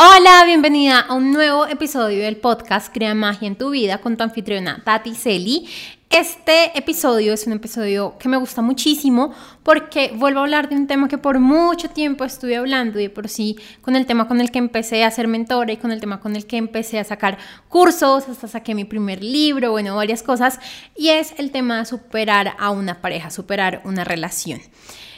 Hola, bienvenida a un nuevo episodio del podcast Crea Magia en tu vida con tu anfitriona Tati Celi. Este episodio es un episodio que me gusta muchísimo porque vuelvo a hablar de un tema que por mucho tiempo estuve hablando y por sí con el tema con el que empecé a ser mentora y con el tema con el que empecé a sacar cursos, hasta saqué mi primer libro, bueno, varias cosas, y es el tema de superar a una pareja, superar una relación.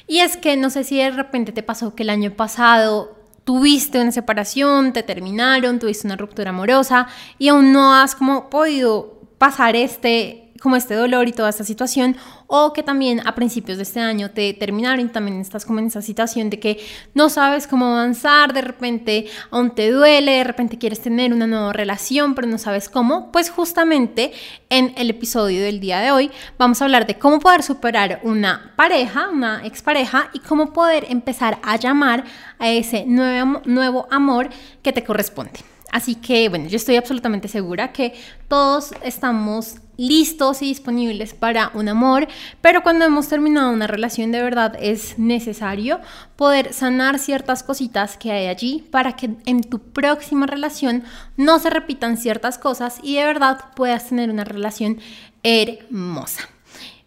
Y es que no sé si de repente te pasó que el año pasado tuviste una separación, te terminaron, tuviste una ruptura amorosa y aún no has como podido pasar este como este dolor y toda esta situación, o que también a principios de este año te terminaron y también estás como en esa situación de que no sabes cómo avanzar, de repente aún te duele, de repente quieres tener una nueva relación, pero no sabes cómo, pues justamente en el episodio del día de hoy vamos a hablar de cómo poder superar una pareja, una expareja y cómo poder empezar a llamar a ese nuevo, nuevo amor que te corresponde. Así que bueno, yo estoy absolutamente segura que todos estamos listos y disponibles para un amor, pero cuando hemos terminado una relación de verdad es necesario poder sanar ciertas cositas que hay allí para que en tu próxima relación no se repitan ciertas cosas y de verdad puedas tener una relación hermosa.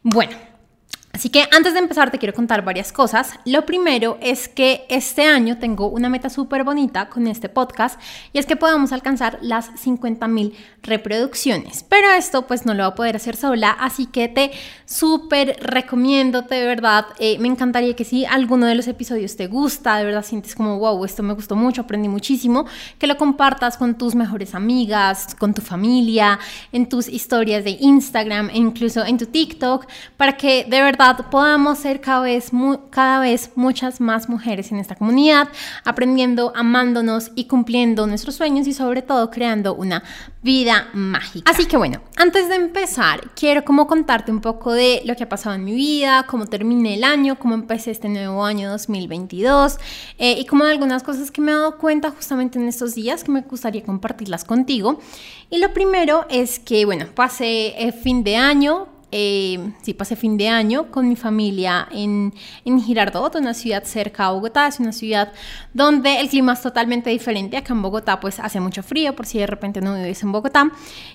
Bueno, Así que antes de empezar te quiero contar varias cosas. Lo primero es que este año tengo una meta súper bonita con este podcast y es que podamos alcanzar las 50 mil reproducciones. Pero esto pues no lo voy a poder hacer sola, así que te súper recomiendo, de verdad. Eh, me encantaría que si alguno de los episodios te gusta, de verdad sientes como wow, esto me gustó mucho, aprendí muchísimo, que lo compartas con tus mejores amigas, con tu familia, en tus historias de Instagram e incluso en tu TikTok, para que de verdad podamos ser cada vez, cada vez muchas más mujeres en esta comunidad, aprendiendo, amándonos y cumpliendo nuestros sueños y sobre todo creando una vida mágica. Así que bueno, antes de empezar, quiero como contarte un poco de lo que ha pasado en mi vida, cómo terminé el año, cómo empecé este nuevo año 2022 eh, y como de algunas cosas que me he dado cuenta justamente en estos días que me gustaría compartirlas contigo. Y lo primero es que, bueno, pasé el fin de año, eh, sí, pasé fin de año con mi familia en, en Girardot, una ciudad cerca a Bogotá. Es una ciudad donde el clima es totalmente diferente. Acá en Bogotá pues hace mucho frío, por si de repente no vives en Bogotá.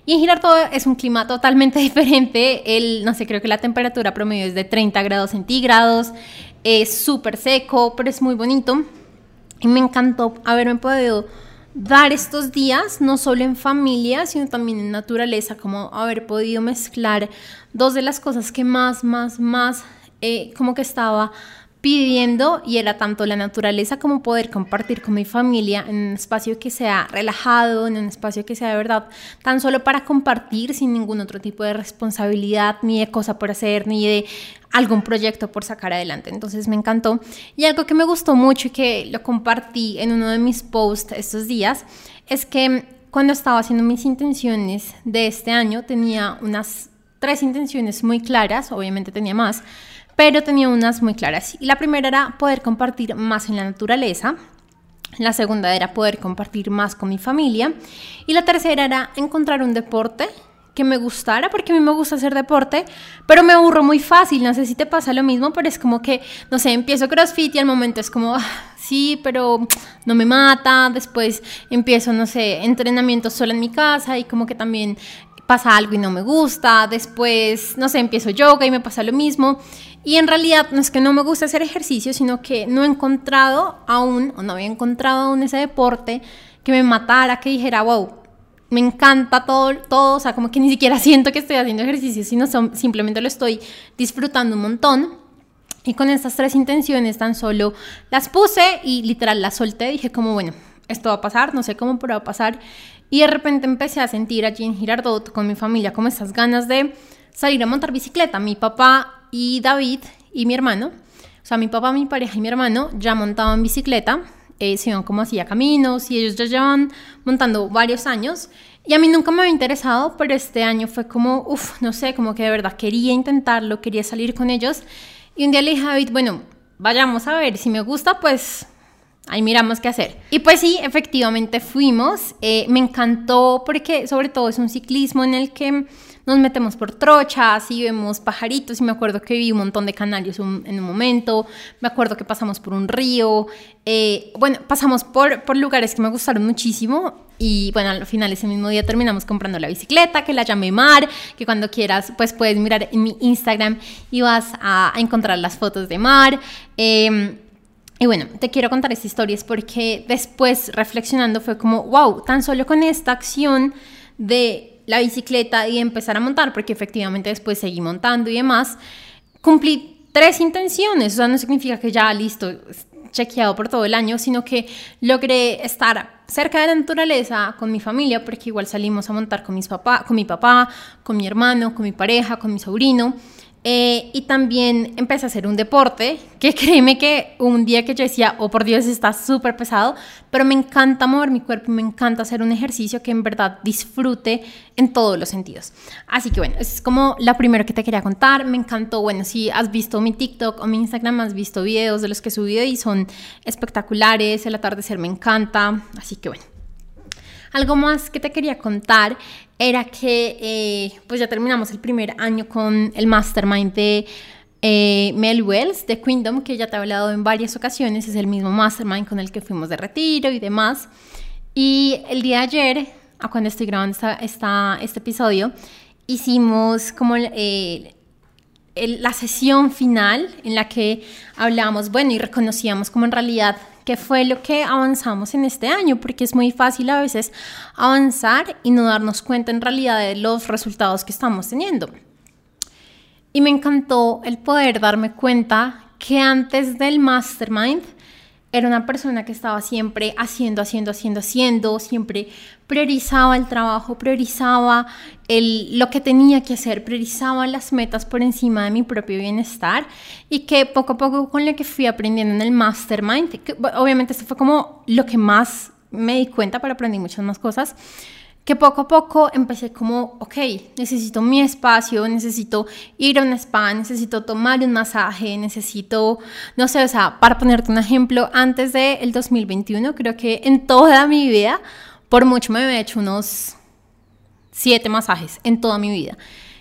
Y en Girardot es un clima totalmente diferente. El, no sé, creo que la temperatura promedio es de 30 grados centígrados. Es súper seco, pero es muy bonito. Y me encantó haberme podido dar estos días, no solo en familia, sino también en naturaleza, como haber podido mezclar dos de las cosas que más, más, más, eh, como que estaba pidiendo y era tanto la naturaleza como poder compartir con mi familia en un espacio que sea relajado, en un espacio que sea de verdad tan solo para compartir sin ningún otro tipo de responsabilidad ni de cosa por hacer ni de algún proyecto por sacar adelante. Entonces me encantó. Y algo que me gustó mucho y que lo compartí en uno de mis posts estos días es que cuando estaba haciendo mis intenciones de este año tenía unas tres intenciones muy claras, obviamente tenía más, pero tenía unas muy claras. Y la primera era poder compartir más en la naturaleza. La segunda era poder compartir más con mi familia. Y la tercera era encontrar un deporte que me gustara, porque a mí me gusta hacer deporte, pero me aburro muy fácil, no sé si te pasa lo mismo, pero es como que, no sé, empiezo CrossFit y al momento es como, ah, sí, pero no me mata, después empiezo, no sé, entrenamiento sola en mi casa y como que también pasa algo y no me gusta, después, no sé, empiezo yoga y me pasa lo mismo. Y en realidad no es que no me guste hacer ejercicio, sino que no he encontrado aún, o no había encontrado aún ese deporte que me matara, que dijera, wow, me encanta todo, todo, o sea, como que ni siquiera siento que estoy haciendo ejercicio, sino simplemente lo estoy disfrutando un montón. Y con estas tres intenciones tan solo las puse y literal las solté, dije como, bueno, esto va a pasar, no sé cómo, pero va a pasar. Y de repente empecé a sentir allí en Girardot con mi familia como estas ganas de salir a montar bicicleta. Mi papá y David y mi hermano, o sea, mi papá, mi pareja y mi hermano ya montaban bicicleta eh, se iban como hacía caminos y ellos ya llevan montando varios años. Y a mí nunca me había interesado, pero este año fue como, uff, no sé, como que de verdad quería intentarlo, quería salir con ellos. Y un día le dije a David, bueno, vayamos a ver, si me gusta, pues ahí miramos qué hacer. Y pues sí, efectivamente fuimos. Eh, me encantó porque sobre todo es un ciclismo en el que nos metemos por trochas y vemos pajaritos y me acuerdo que vi un montón de canarios en un momento, me acuerdo que pasamos por un río, eh, bueno, pasamos por, por lugares que me gustaron muchísimo y bueno, al final ese mismo día terminamos comprando la bicicleta, que la llamé Mar, que cuando quieras pues puedes mirar en mi Instagram y vas a, encontrar las fotos de Mar. Em, y bueno, te quiero contar esta historia porque después reflexionando fue como, wow, tan solo con esta acción de la bicicleta y empezar a montar, porque efectivamente después seguí montando y demás, cumplí tres intenciones, o sea, no significa que ya listo, chequeado por todo el año, sino que logré estar cerca de la naturaleza con mi familia, porque igual salimos a montar con, mis papá, con mi papá, con mi hermano, con mi pareja, con mi sobrino. Eh, y también empecé a hacer un deporte, que créeme que un día que yo decía, oh por Dios, está súper pesado, pero me encanta mover mi cuerpo, me encanta hacer un ejercicio que en verdad disfrute en todos los sentidos. Así que bueno, es como la primera que te quería contar, me encantó, bueno, si has visto mi TikTok o mi Instagram, has visto videos de los que he subido y son espectaculares, el atardecer me encanta, así que bueno. Algo más que te quería contar era que eh, pues ya terminamos el primer año con el mastermind de eh, Mel Wells de Kingdom, que ya te he hablado en varias ocasiones, es el mismo mastermind con el que fuimos de retiro y demás. Y el día de ayer, a cuando estoy grabando esta, este episodio, hicimos como eh, la sesión final en la que hablamos, bueno, y reconocíamos como en realidad qué fue lo que avanzamos en este año, porque es muy fácil a veces avanzar y no darnos cuenta en realidad de los resultados que estamos teniendo. Y me encantó el poder darme cuenta que antes del mastermind era una persona que estaba siempre haciendo, haciendo, haciendo, haciendo, siempre priorizaba el trabajo, priorizaba el, lo que tenía que hacer, priorizaba las metas por encima de mi propio bienestar y que poco a poco con lo que fui aprendiendo en el mastermind, obviamente esto fue como lo que más me di cuenta, pero aprendí muchas más cosas, que poco a poco empecé como, ok, necesito mi espacio, necesito ir a un spa, necesito tomar un masaje, necesito, no sé, o sea, para ponerte un ejemplo, antes del 2021, creo que en toda mi vida, por mucho me había hecho unos siete masajes en toda mi vida.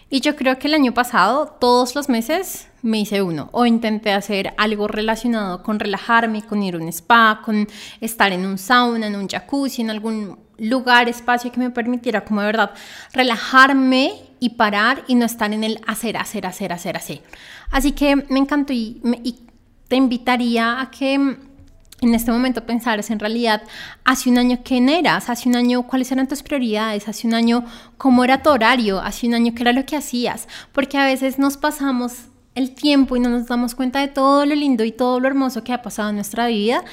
Y yo creo que el año pasado, todos los meses, me hice uno. O intenté hacer algo relacionado con relajarme, con ir a un spa, con estar en un sauna, en un jacuzzi, en algún lugar, espacio que me permitiera como de verdad relajarme y parar y no estar en el hacer, hacer, hacer, hacer, hacer. Así que me encantó y, te invitaría a que en este momento pensaras en realidad hace un año quién eras, hace un año cuáles eran tus prioridades, hace un año cómo era tu horario, hace un año qué era lo que hacías, porque a veces nos pasamos el tiempo y no nos damos cuenta de todo lo lindo y todo lo hermoso que ha pasado en nuestra vida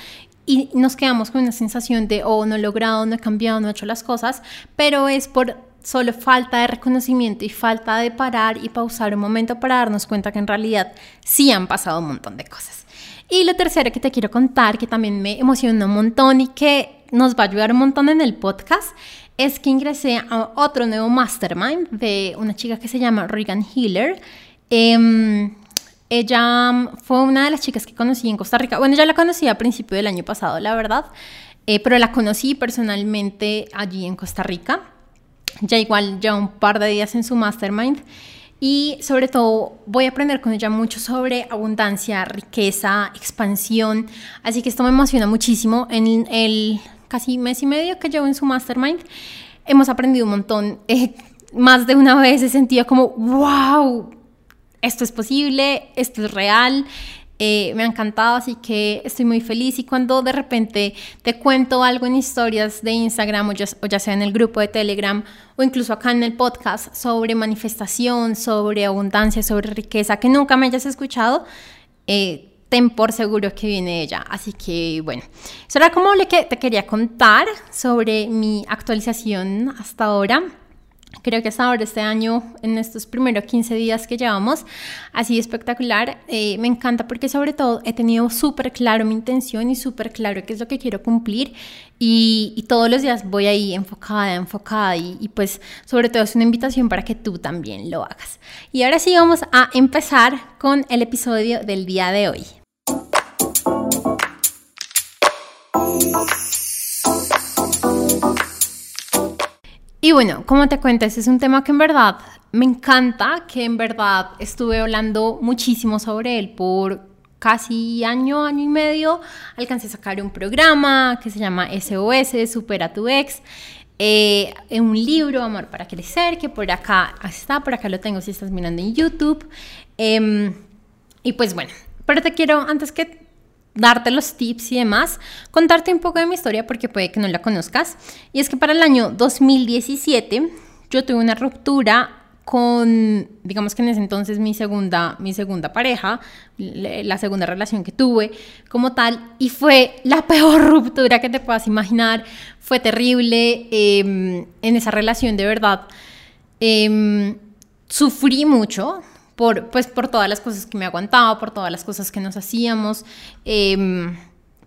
y nos quedamos con una sensación de, oh, no he logrado, no he cambiado, no he hecho las cosas, pero es por solo falta de reconocimiento y falta de parar y pausar un momento para darnos cuenta que en realidad sí han pasado un montón de cosas. Y lo tercero que te quiero contar, que también me emociona un montón y que nos va a ayudar un montón en el podcast, es que ingresé a otro nuevo mastermind de una chica que se llama Regan Hiller. Eh, ella mm, fue una de las chicas que conocí en Costa Rica. Bueno, ya la conocí a principio del año pasado, la verdad, eh, pero la conocí personalmente allí en Costa Rica. Ya igual, ya un par de días en su mastermind. Y sobre todo voy a aprender con ella mucho sobre abundancia, riqueza, expansión. Así que esto me emociona muchísimo. En el casi mes y medio que llevo en su mastermind, hemos aprendido un montón. Eh, más de una vez he sentido como, wow, esto es posible, esto es real. Eh, me ha encantado, así que estoy muy feliz. Y cuando de repente te cuento algo en historias de Instagram o ya, sea en el grupo de Telegram o incluso acá en el podcast sobre manifestación, sobre abundancia, sobre riqueza, que nunca me hayas escuchado, eh, ten por seguro que viene ella. Así que bueno, eso era como lo que te quería contar sobre mi actualización hasta ahora. Creo que hasta ahora este año, en estos primeros 15 días que llevamos, ha sido espectacular. Eh, me encanta porque sobre todo he tenido súper claro mi intención y súper claro qué es lo que quiero cumplir. Y, todos los días voy ahí enfocada, enfocada y, y pues sobre todo es una invitación para que tú también lo hagas. Y ahora sí vamos a empezar con el episodio del día de hoy. Y bueno, como te cuento, este es un tema que en verdad me encanta que en verdad estuve hablando muchísimo sobre él por casi año, año y medio. Alcancé a sacar un programa que se llama SOS, Supera tu ex. Eh, un libro, Amor para Crecer, que por acá está, por acá lo tengo si estás mirando en YouTube. Em, y pues bueno, pero te quiero, antes que darte los tips y demás, contarte un poco de mi historia porque puede que no la conozcas. Y es que para el año 2017 yo tuve una ruptura con, digamos que en ese entonces mi segunda, mi segunda pareja, la segunda relación que tuve como tal, y fue la peor ruptura que te puedas imaginar, fue terrible em, en esa relación de verdad. Em, sufrí mucho por, pues, por todas las cosas que me aguantaba, por todas las cosas que nos hacíamos, em,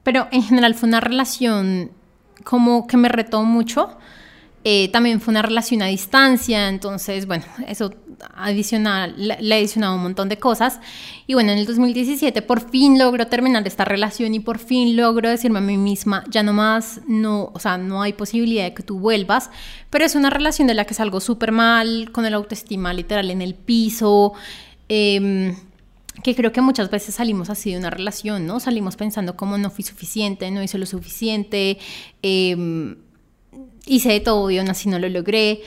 pero en general fue una relación como que me retó mucho eh, también fue una relación a distancia, entonces, bueno, eso adicional, le, ha adicionado un montón de cosas. Y bueno, en el 2017 por fin logro terminar esta relación y por fin logro decirme a mí misma, ya no más, no, o sea, no hay posibilidad de que tú vuelvas, pero es una relación de la que salgo súper mal, con el autoestima literal en el piso. Em, que creo que muchas veces salimos así de una relación, ¿no? Salimos pensando como no fui suficiente, no hice lo suficiente, eh, hice de todo y aún así no lo logré.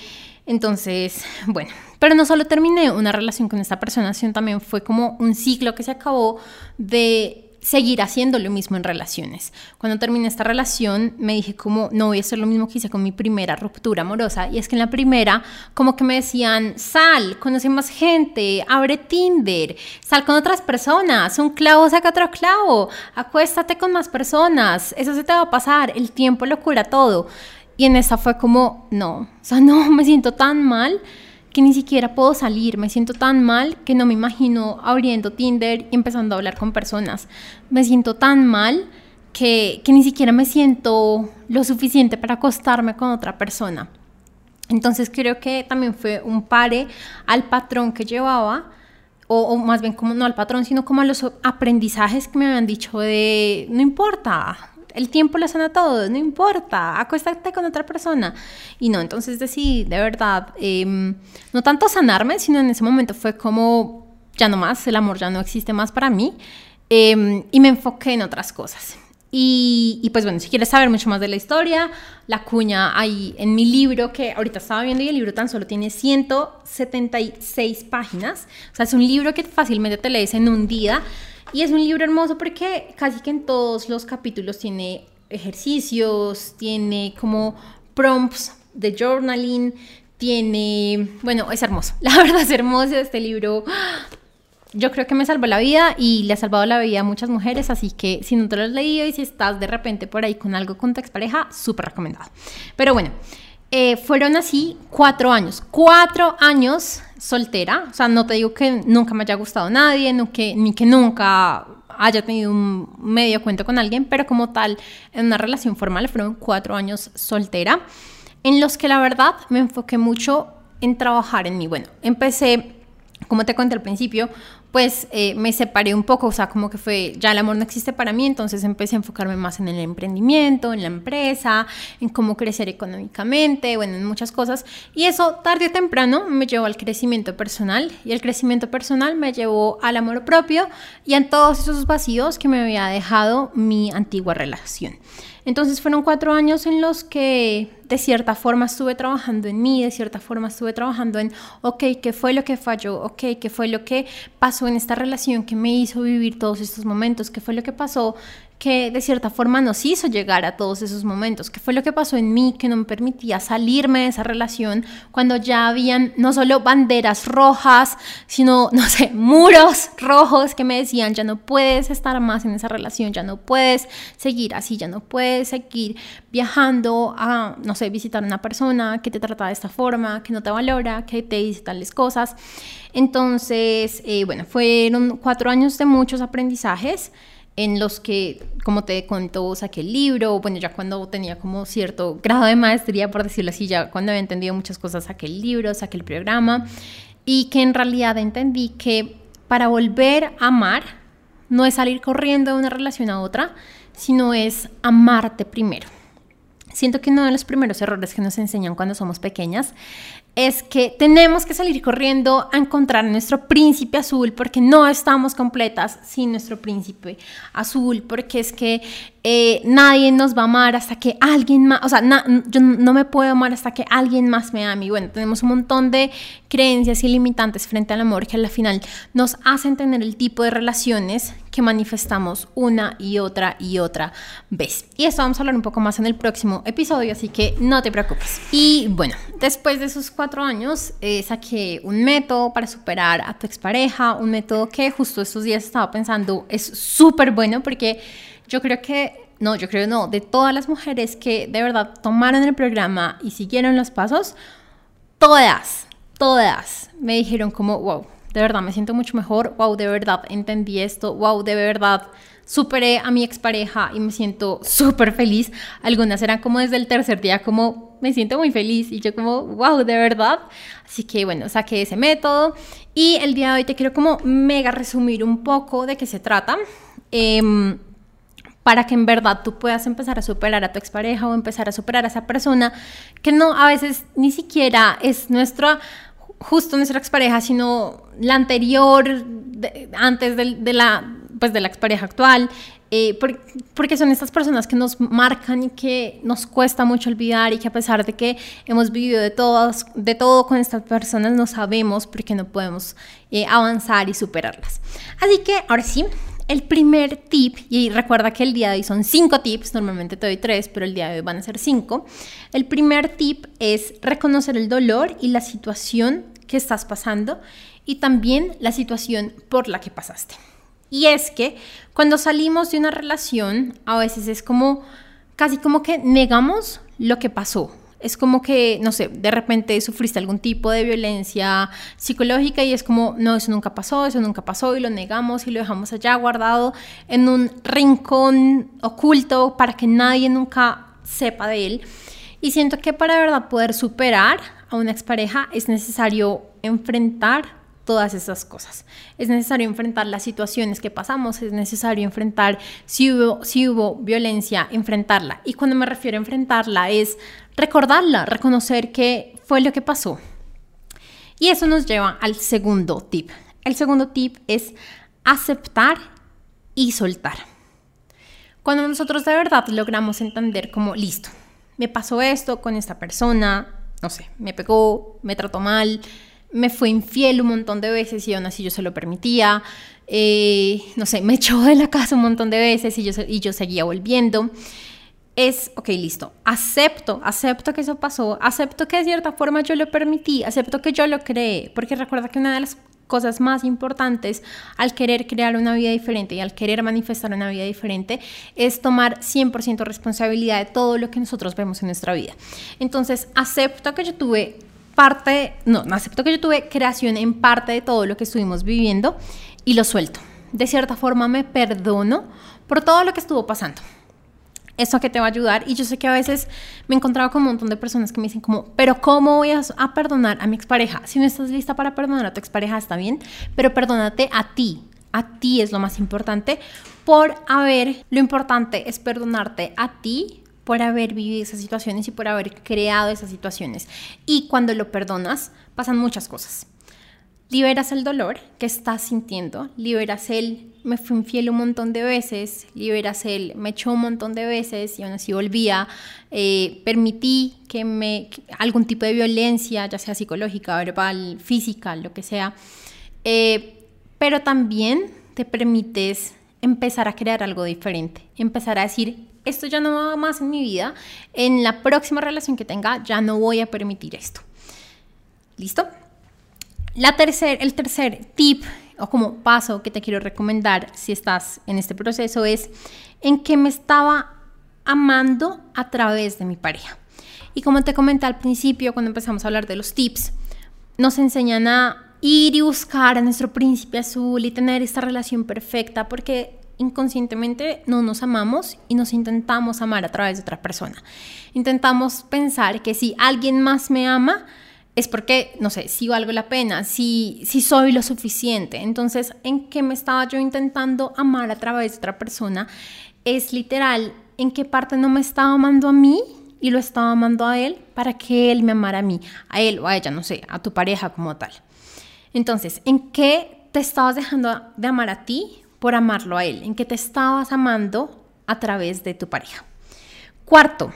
Entonces, bueno, pero no solo terminé una relación con esta persona, sino también fue como un ciclo que se acabó de seguir haciendo lo mismo en relaciones. Cuando terminé esta relación me dije como no voy a hacer lo mismo que hice con mi primera ruptura amorosa y es que en la primera como que me decían sal, conoce más gente, abre Tinder, sal con otras personas, un clavo saca otro clavo, acuéstate con más personas, eso se te va a pasar, el tiempo lo cura todo. Y en esa fue como, no, o sea, no, me siento tan mal que ni siquiera puedo salir, me siento tan mal que no me imagino abriendo Tinder y empezando a hablar con personas. Me siento tan mal que, que ni siquiera me siento lo suficiente para acostarme con otra persona. Entonces creo que también fue un pare al patrón que llevaba, o, o, más bien como no al patrón, sino como a los aprendizajes que me habían dicho de, no importa, el tiempo lo sana todo, no importa, acuéstate con otra persona. Y no, entonces decidí de verdad, em, no tanto sanarme, sino en ese momento fue como, ya no más, el amor ya no existe más para mí. Em, y me enfoqué en otras cosas. Y, y, pues bueno, si quieres saber mucho más de la historia, la cuña ahí en mi libro, que ahorita estaba viendo y el libro tan solo tiene 176 páginas. O sea, es un libro que fácilmente te lees en un día. Y es un libro hermoso porque casi que en todos los capítulos tiene ejercicios, tiene como prompts de journaling, tiene, bueno, es hermoso. La verdad es hermoso este libro. Yo creo que me salvó la vida y le ha salvado la vida a muchas mujeres, así que si no te lo has leído y si estás de repente por ahí con algo con tu expareja, súper recomendado. Pero bueno, eh, fueron así cuatro años, cuatro años soltera, o sea, no te digo que nunca me haya gustado nadie, no que, ni que nunca haya tenido un medio cuento con alguien, pero como tal, en una relación formal fueron cuatro años soltera, en los que la verdad me enfoqué mucho en trabajar en mí. Bueno, empecé, como te conté al principio, pues eh, me separé un poco, o sea, como que fue, ya el amor no existe para mí, entonces empecé a enfocarme más en el emprendimiento, en la empresa, en cómo crecer económicamente, bueno, en muchas cosas. Y eso tarde o temprano me llevó al crecimiento personal y el crecimiento personal me llevó al amor propio y a todos esos vacíos que me había dejado mi antigua relación. Entonces fueron cuatro años en los que de cierta forma estuve trabajando en mí, de cierta forma estuve trabajando en, ok, ¿qué fue lo que falló? Ok, ¿qué fue lo que pasó en esta relación que me hizo vivir todos estos momentos? ¿Qué fue lo que pasó que de cierta forma nos hizo llegar a todos esos momentos, qué fue lo que pasó en mí que no me permitía salirme de esa relación cuando ya habían no solo banderas rojas, sino, no sé, muros rojos que me decían, ya no puedes estar más en esa relación, ya no puedes seguir así, ya no puedes seguir viajando a, no sé, visitar a una persona que te trata de esta forma, que no te valora, que te dice tales cosas. Entonces, eh, bueno, fueron cuatro años de muchos aprendizajes en los que, como te contó, saqué el libro, bueno, ya cuando tenía como cierto grado de maestría, por decirlo así, ya cuando había entendido muchas cosas, saqué el libro, saqué el programa, y que en realidad entendí que para volver a amar no es salir corriendo de una relación a otra, sino es amarte primero. Siento que uno de los primeros errores que nos enseñan cuando somos pequeñas es que tenemos que salir corriendo a encontrar nuestro príncipe azul porque no estamos completas sin nuestro príncipe azul, porque es que eh, nadie nos va a amar hasta que alguien más, o sea, yo no me puedo amar hasta que alguien más me ame. Y bueno, tenemos un montón de creencias ilimitantes frente al amor que al final nos hacen tener el tipo de relaciones que manifestamos una y otra y otra vez. Y esto vamos a hablar un poco más en el próximo episodio, así que no te preocupes. Y bueno, después de esos cuatro años eh, saqué un método para superar a tu expareja, un método que justo estos días estaba pensando es súper bueno porque yo creo que, no, yo creo no, de todas las mujeres que de verdad tomaron el programa y siguieron los pasos, todas, todas me dijeron como, wow, de verdad me siento mucho mejor, wow, de verdad entendí esto, wow, de verdad superé a mi expareja y me siento súper feliz. Algunas eran como desde el tercer día, como me siento muy feliz y yo como, wow, de verdad. Así que bueno, saqué ese método y el día de hoy te quiero como mega resumir un poco de qué se trata. Eh, para que en verdad tú puedas empezar a superar a tu expareja o empezar a superar a esa persona que no a veces ni siquiera es nuestra justo nuestra expareja, sino la anterior, antes de, la, pues de la expareja actual, eh, porque son estas personas que nos marcan y que nos cuesta mucho olvidar y que a pesar de que hemos vivido de, todas, de todo con estas personas, no sabemos por qué no podemos eh, avanzar y superarlas. Así que ahora sí, el primer tip, y recuerda que el día de hoy son cinco tips, normalmente te doy tres, pero el día de hoy van a ser cinco. El primer tip es reconocer el dolor y la situación que estás pasando y también la situación por la que pasaste. Y es que cuando salimos de una relación, a veces es como casi como que negamos lo que pasó, es como que, no sé, de repente sufriste algún tipo de violencia psicológica y es como, no, eso nunca pasó, eso nunca pasó y lo negamos y lo dejamos allá guardado en un rincón oculto para que nadie nunca sepa de él. Y siento que para verdad poder superar a una expareja es necesario enfrentar todas esas cosas. Es necesario enfrentar las situaciones que pasamos, es necesario enfrentar si hubo, si hubo violencia, enfrentarla. Y cuando me refiero a enfrentarla es recordarla, reconocer qué fue lo que pasó. Y eso nos lleva al segundo tip. El segundo tip es aceptar y soltar. Cuando nosotros de verdad logramos entender como, listo, me pasó esto con esta persona, no sé, me pegó, me trató mal, me fue infiel un montón de veces y aún así yo se lo permitía, eh, no sé, me echó de la casa un montón de veces y yo, y yo seguía volviendo es, ok, listo, acepto, acepto que eso pasó, acepto que de cierta forma yo lo permití, acepto que yo lo creé, porque recuerda que una de las cosas más importantes al querer crear una vida diferente y al querer manifestar una vida diferente es tomar 100% responsabilidad de todo lo que nosotros vemos en nuestra vida. Entonces, acepto que yo tuve parte, no, acepto que yo tuve creación en parte de todo lo que estuvimos viviendo y lo suelto. De cierta forma me perdono por todo lo que estuvo pasando eso que te va a ayudar. Y yo sé que a veces me he con un montón de personas que me dicen como, pero ¿cómo voy a, perdonar a mi expareja? Si no estás lista para perdonar a tu expareja, está bien, pero perdónate a ti. A ti es lo más importante por haber, lo importante es perdonarte a ti por haber vivido esas situaciones y por haber creado esas situaciones. Y cuando lo perdonas, pasan muchas cosas. Liberas el dolor que estás sintiendo, liberas el me fui infiel un montón de veces, liberas el me echó un montón de veces y aún así volvía, eh, permití que me algún tipo de violencia, ya sea psicológica, verbal, física, lo que sea, eh, pero también te permites empezar a crear algo diferente, empezar a decir, esto ya no va más en mi vida, en la próxima relación que tenga ya no voy a permitir esto. ¿Listo? La tercer, el tercer tip o como paso que te quiero recomendar si estás en este proceso es en que me estaba amando a través de mi pareja. Y como te comenté al principio, cuando empezamos a hablar de los tips, nos enseñan a ir y buscar a nuestro príncipe azul y tener esta relación perfecta porque inconscientemente no nos amamos y nos intentamos amar a través de otra persona. Intentamos pensar que si alguien más me ama, es porque, no sé, si valgo la pena, si, si soy lo suficiente. Entonces, ¿en qué me estaba yo intentando amar a través de otra persona? Es literal, ¿en qué parte no me estaba amando a mí y lo estaba amando a él para que él me amara a mí, a él o a ella, no sé, a tu pareja como tal. Entonces, ¿en qué te estabas dejando de amar a ti por amarlo a él? ¿En qué te estabas amando a través de tu pareja? Cuarto,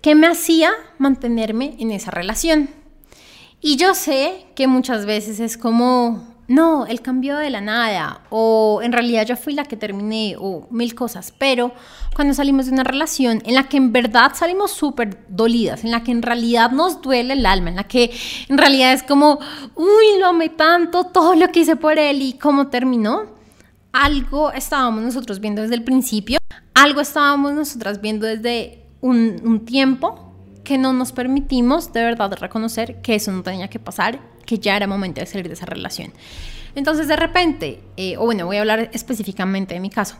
¿qué me hacía mantenerme en esa relación? Y yo sé que muchas veces es como no, él cambió de la nada, o en realidad yo fui la que terminé, o mil cosas, pero cuando salimos de una relación en la que en verdad salimos súper dolidas, en la que en realidad nos duele el alma, en la que en realidad es como, uy, lo amé tanto, todo lo que hice por él y cómo terminó, algo estábamos nosotros viendo desde el principio, algo estábamos nosotras viendo desde un, un tiempo que no nos permitimos de verdad reconocer que eso no tenía que pasar que ya era momento de salir de esa relación. Entonces de repente, eh, o bueno, voy a hablar específicamente de mi caso.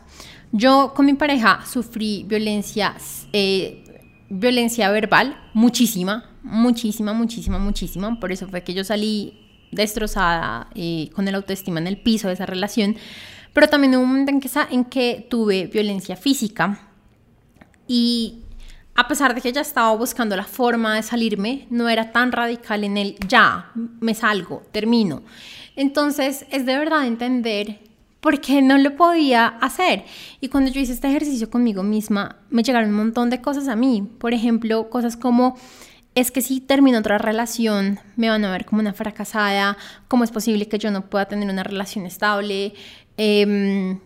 Yo con mi pareja sufrí violencia, eh, violencia verbal, muchísima, muchísima, muchísima, muchísima. Por eso fue que yo salí destrozada eh, con el autoestima en el piso de esa relación. Pero también hubo un momento en que, en que tuve violencia física y a pesar de que ella estaba buscando la forma de salirme, no era tan radical en el ya, me salgo, termino. Entonces es de verdad entender por qué no lo podía hacer. Y cuando yo hice este ejercicio conmigo misma, me llegaron un montón de cosas a mí. Por ejemplo, cosas como, es que si termino otra relación, me van a ver como una fracasada, cómo es posible que yo no pueda tener una relación estable. Eh,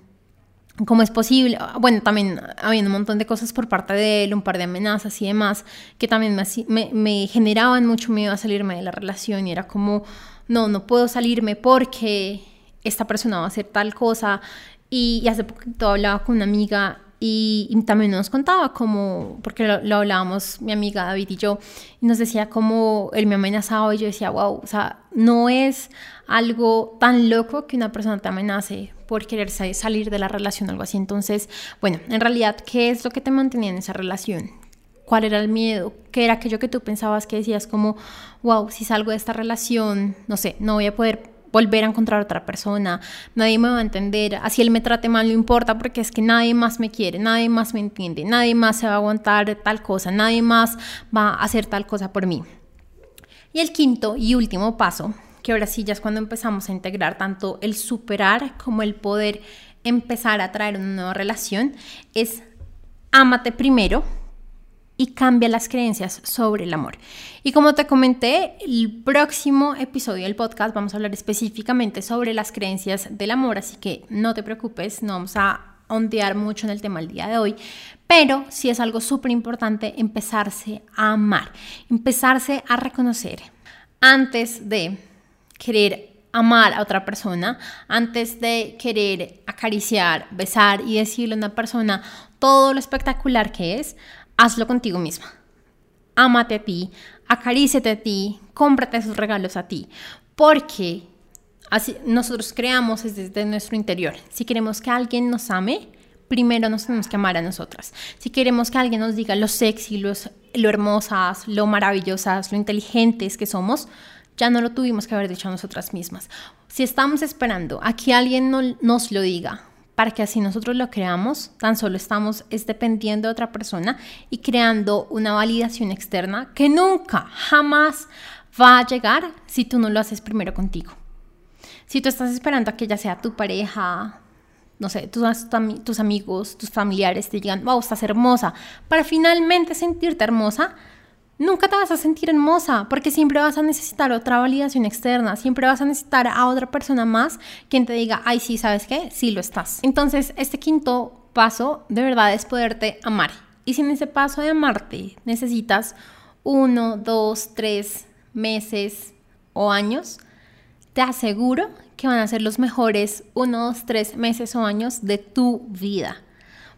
cómo es posible, bueno, también habiendo un montón de cosas por parte de él, un par de amenazas y demás, que también me, me, generaban mucho miedo a salirme de la relación y era como, no, no puedo salirme porque esta persona va a hacer tal cosa. Y, y hace poquito hablaba con una amiga y, también nos contaba como, porque lo, hablábamos mi amiga David y yo, y nos decía como él me amenazaba y yo decía, wow, o sea, no es algo tan loco que una persona te amenace por querer salir de la relación o algo así. Entonces, bueno, en realidad, ¿qué es lo que te mantenía en esa relación? ¿Cuál era el miedo? ¿Qué era aquello que tú pensabas que decías como, wow, si salgo de esta relación, no sé, no voy a poder volver a encontrar otra persona, nadie me va a entender, así él me trate mal, no importa porque es que nadie más me quiere, nadie más me entiende, nadie más se va a aguantar tal cosa, nadie más va a hacer tal cosa por mí. Y el quinto y último paso, que ahora sí ya es cuando empezamos a integrar tanto el superar como el poder empezar a traer una nueva relación, es ámate primero, y cambia las creencias sobre el amor. Y como te comenté, el próximo episodio del podcast vamos a hablar específicamente sobre las creencias del amor, así que no te preocupes, no vamos a ondear mucho en el tema el día de hoy, pero sí es algo súper importante empezarse a amar, empezarse a reconocer antes de querer amar a otra persona, antes de querer acariciar, besar y decirle a una persona todo lo espectacular que es, hazlo contigo misma. Ámate a ti, acaríciate a ti, cómprate esos regalos a ti, porque así nosotros creamos desde nuestro interior. Si queremos que alguien nos ame, primero nos tenemos que amar a nosotras. Si queremos que alguien nos diga lo sexy, lo, lo hermosas, lo maravillosas, lo inteligentes que somos, ya no lo tuvimos que haber dicho a nosotras mismas. Si estamos esperando a que alguien nos lo diga, para que así nosotros lo creamos, tan solo estamos es dependiendo de otra persona y creando una validación externa que nunca, jamás va a llegar si tú no lo haces primero contigo. Si tú estás esperando a que ya sea tu pareja, no sé, tus, tus amigos, tus familiares te digan, wow, estás hermosa, para finalmente sentirte hermosa, nunca te vas a sentir hermosa porque siempre vas a necesitar otra validación externa, siempre vas a necesitar a otra persona más quien te diga, ay, sí, ¿sabes qué? Sí lo estás. Entonces, este quinto paso de verdad es poderte amar. Y si en ese paso de amarte necesitas uno, dos, tres meses o años, te aseguro que van a ser los mejores uno, dos, tres meses o años de tu vida.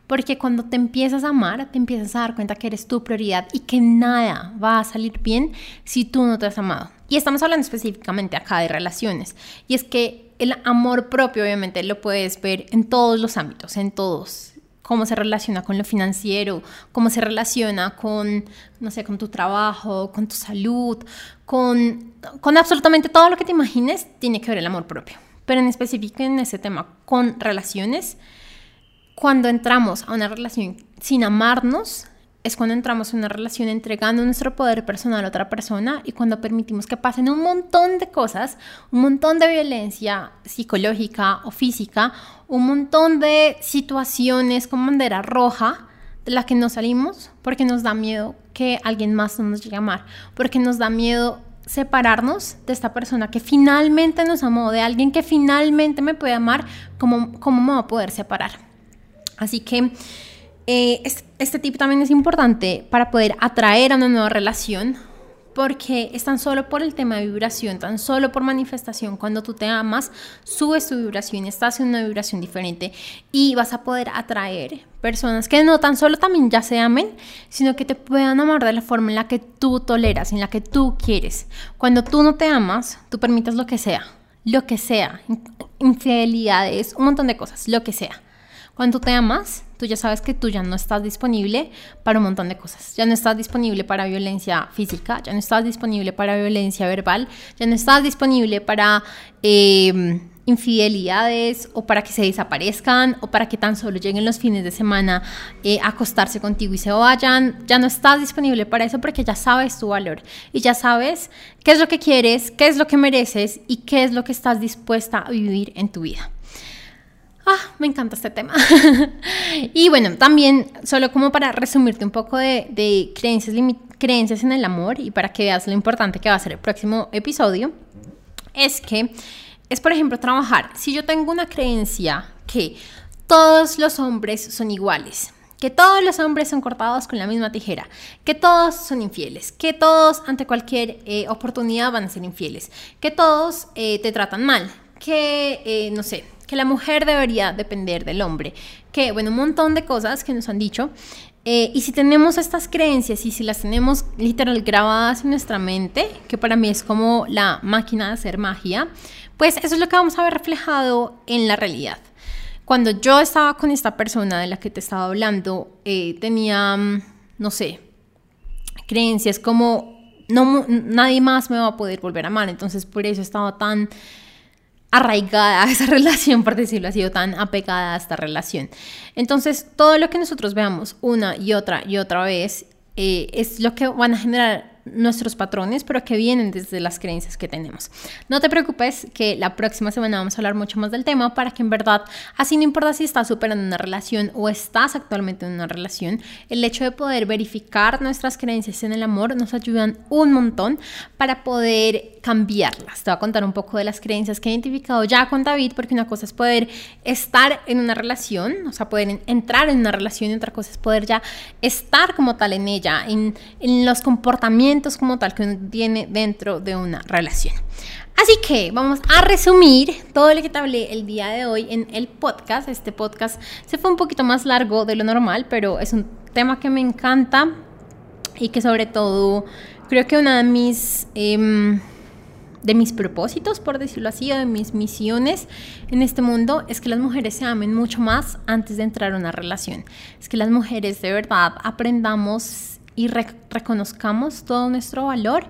Porque cuando te empiezas a amar, te empiezas a dar cuenta que eres tu prioridad y que nada va a salir bien si tú no te has amado. Y estamos hablando específicamente acá de relaciones. Y es que el amor propio, obviamente, lo puedes ver en todos los ámbitos, en todos. Cómo se relaciona con lo financiero, cómo se relaciona con, no sé, con tu trabajo, con tu salud, con, con absolutamente todo lo que te imagines, tiene que ver el amor propio. Pero en específico en ese tema, con relaciones, cuando entramos a una relación sin amarnos, es cuando entramos en una relación entregando nuestro poder personal a otra persona y cuando permitimos que pasen un montón de cosas, un montón de violencia psicológica o física, un montón de situaciones con bandera roja de la que no salimos porque nos da miedo que alguien más nos llegue a amar, porque nos da miedo separarnos de esta persona que finalmente nos amó, de alguien que finalmente me puede amar, ¿cómo, cómo me va a poder separar? Así que eh, este tip también es importante para poder atraer a una nueva relación porque es tan solo por el tema de vibración, tan solo por manifestación, cuando tú te amas, subes tu vibración, estás en una vibración diferente y vas a poder atraer personas que no tan solo también ya se amen, sino que te puedan amar de la forma en la que tú toleras, en la que tú quieres. Cuando tú no te amas, tú permites lo que sea, lo que sea, infidelidades, un montón de cosas, lo que sea. Cuando te amas, tú ya sabes que tú ya no estás disponible para un montón de cosas. Ya no estás disponible para violencia física, ya no estás disponible para violencia verbal, ya no estás disponible para em, infidelidades o para que se desaparezcan o para que tan solo lleguen los fines de semana eh, a acostarse contigo y se vayan. Ya no estás disponible para eso porque ya sabes tu valor y ya sabes qué es lo que quieres, qué es lo que mereces y qué es lo que estás dispuesta a vivir en tu vida. Ah, me encanta este tema. y bueno, también, solo como para resumirte un poco de, creencias, creencias en el amor y para que veas lo importante que va a ser el próximo episodio, es que es, por ejemplo, trabajar. Si yo tengo una creencia que todos los hombres son iguales, que todos los hombres son cortados con la misma tijera, que todos son infieles, que todos ante cualquier eh, oportunidad van a ser infieles, que todos eh, te tratan mal, que, eh, no sé, que la mujer debería depender del hombre, que, bueno, un montón de cosas que nos han dicho. Eh, y si tenemos estas creencias y si las tenemos literal grabadas en nuestra mente, que para mí es como la máquina de hacer magia, pues eso es lo que vamos a ver reflejado en la realidad. Cuando yo estaba con esta persona de la que te estaba hablando, eh, tenía, mm, no sé, creencias como no, nadie más me va a poder volver a amar, entonces por eso estaba tan arraigada a esa relación, por decirlo así, o tan apegada a esta relación. Entonces, todo lo que nosotros veamos una y otra y otra vez eh, es lo que van a generar nuestros patrones, pero que vienen desde las creencias que tenemos. No te preocupes que la próxima semana vamos a hablar mucho más del tema para que en verdad, así no importa si estás superando una relación o estás actualmente en una relación, el hecho de poder verificar nuestras creencias en el amor nos ayudan un montón para poder cambiarlas. Te voy a contar un poco de las creencias que he identificado ya con David, porque una cosa es poder estar en una relación, o sea, poder entrar en una relación y otra cosa es poder ya estar como tal en ella, en, en los comportamientos como tal que uno tiene dentro de una relación. Así que vamos a resumir todo lo que te hablé el día de hoy en el podcast. Este podcast se fue un poquito más largo de lo normal, pero es un tema que me encanta y que sobre todo creo que una de mis... Em, de mis propósitos, por decirlo así, o de mis misiones en este mundo, es que las mujeres se amen mucho más antes de entrar a una relación. Es que las mujeres de verdad aprendamos y reconozcamos todo nuestro valor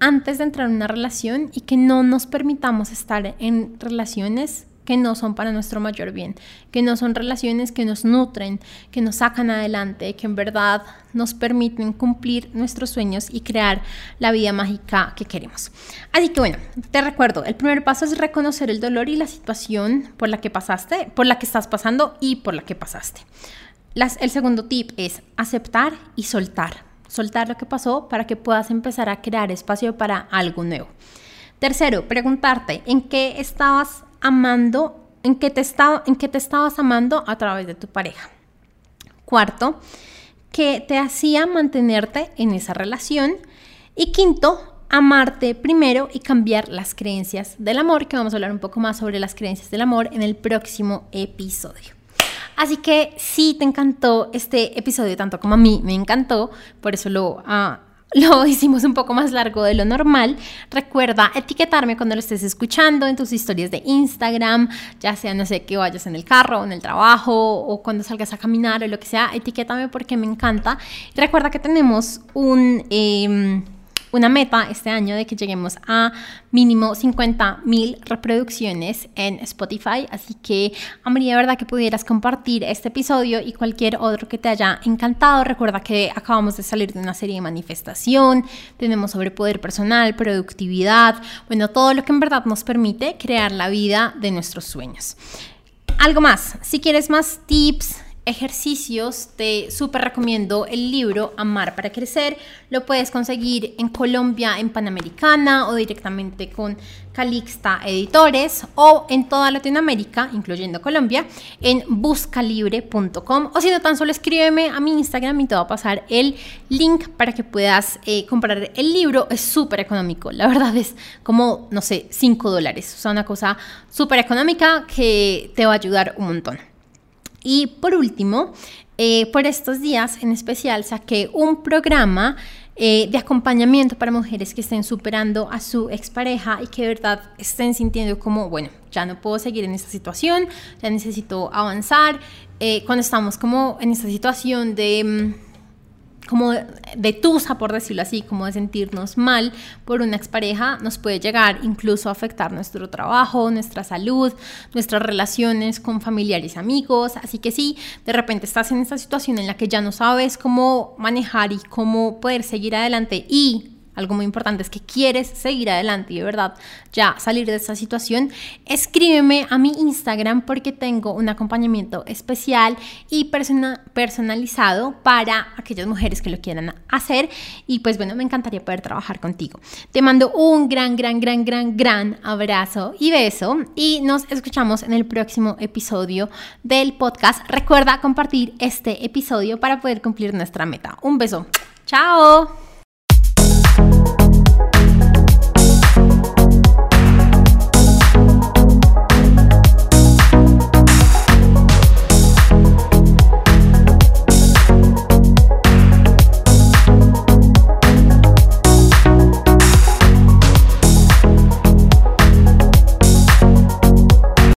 antes de entrar en una relación y que no nos permitamos estar en relaciones que no son para nuestro mayor bien, que no son relaciones que nos nutren, que nos sacan adelante, que en verdad nos permiten cumplir nuestros sueños y crear la vida mágica que queremos. Así que bueno, te recuerdo, el primer paso es reconocer el dolor y la situación por la que pasaste, por la que estás pasando y por la que pasaste el segundo tip es aceptar y soltar. Soltar lo que pasó para que puedas empezar a crear espacio para algo nuevo. Tercero, preguntarte en qué estabas amando, en qué te, en qué te estabas amando a través de tu pareja. Cuarto, qué te hacía mantenerte en esa relación. Y quinto, amarte primero y cambiar las creencias del amor, que vamos a hablar un poco más sobre las creencias del amor en el próximo episodio. Así que si te encantó este episodio, tanto como a mí me encantó, por eso lo... Ah, lo hicimos un poco más largo de lo normal. Recuerda etiquetarme cuando lo estés escuchando en tus historias de Instagram, ya sea, no sé, que vayas en el carro, en el trabajo o cuando salgas a caminar o lo que sea, etiquétame porque me encanta. recuerda que tenemos un... Em, una meta este año de que lleguemos a mínimo 50 mil reproducciones en Spotify. Así que amaría de verdad que pudieras compartir este episodio y cualquier otro que te haya encantado. Recuerda que acabamos de salir de una serie de manifestación, tenemos sobre poder personal, productividad, bueno, todo lo que en verdad nos permite crear la vida de nuestros sueños. Algo más, si quieres más tips, ejercicios, te súper recomiendo el libro Amar para Crecer. Lo puedes conseguir en Colombia, en Panamericana o directamente con Calixta Editores o en toda Latinoamérica, incluyendo Colombia, en buscalibre.com o si no, tan solo escríbeme a mi Instagram y te va a pasar el link para que puedas eh, comprar el libro. Es súper económico, la verdad es como, no sé, 5 dólares. O sea, una cosa súper económica que te va a ayudar un montón. Y por último, eh, por estos días en especial saqué un programa eh, de acompañamiento para mujeres que estén superando a su expareja y que de verdad estén sintiendo como, bueno, ya no puedo seguir en esta situación, ya necesito avanzar. Eh, cuando estamos como en esta situación de mm, como de tusa, por decirlo así, como de sentirnos mal por una expareja, nos puede llegar incluso a afectar nuestro trabajo, nuestra salud, nuestras relaciones con familiares, amigos. Así que si de repente estás en esta situación en la que ya no sabes cómo manejar y cómo poder seguir adelante y algo muy importante es que quieres seguir adelante y de verdad ya salir de esta situación, escríbeme a mi Instagram porque tengo un acompañamiento especial y personalizado para aquellas mujeres que lo quieran hacer y pues bueno, me encantaría poder trabajar contigo. Te mando un gran, gran, gran, gran, gran abrazo y beso y nos escuchamos en el próximo episodio del podcast. Recuerda compartir este episodio para poder cumplir nuestra meta. Un beso. Chao.